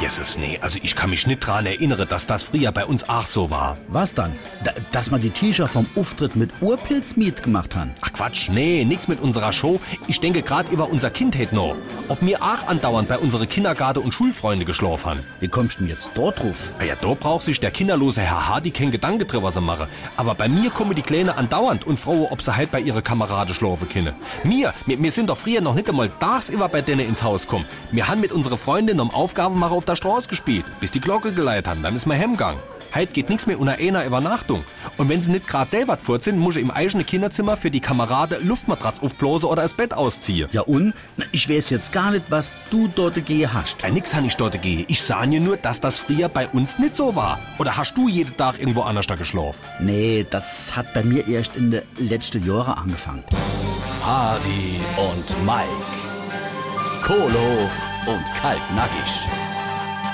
Jesus, nee, also ich kann mich nicht dran erinnern, dass das früher bei uns auch so war. Was dann? Da, dass man die T-Shirt vom Auftritt mit Urpilz gemacht haben? Ach Quatsch, nee, nix mit unserer Show. Ich denke gerade über unser Kindheit noch. Ob mir auch andauernd bei unsere Kindergarten- und Schulfreunde geschlafen haben. Wie kommst du denn jetzt dort drauf? Ah ja, da braucht sich der kinderlose Herr Hardy kein Gedanke drüber zu machen. Aber bei mir kommen die Kleine andauernd und frohe, ob sie halt bei ihre Kameraden schlafen können. Mir, wir, wir sind doch früher noch nicht einmal tagsüber bei denen ins Haus kommen. Wir haben mit unserer Freundin um Aufgaben machen auf der Straße gespielt, bis die Glocke geleitet haben. Dann ist wir heimgegangen. Heute geht nichts mehr unter einer Übernachtung. Und wenn sie nicht gerade selber fort sind, muss ich im eigenen Kinderzimmer für die Kameraden Luftmatratz aufblasen oder das Bett ausziehen. Ja und? Na, Ich weiß jetzt gar nicht, was du dort gehe hast. Ja, nix han ich dort gehe. Ich sah dir nur, dass das früher bei uns nicht so war. Oder hast du jeden Tag irgendwo anders da geschlafen? Nee, das hat bei mir erst in den letzten Jahren angefangen. Hardy und Mike, Kohlhof und Kaltnackig.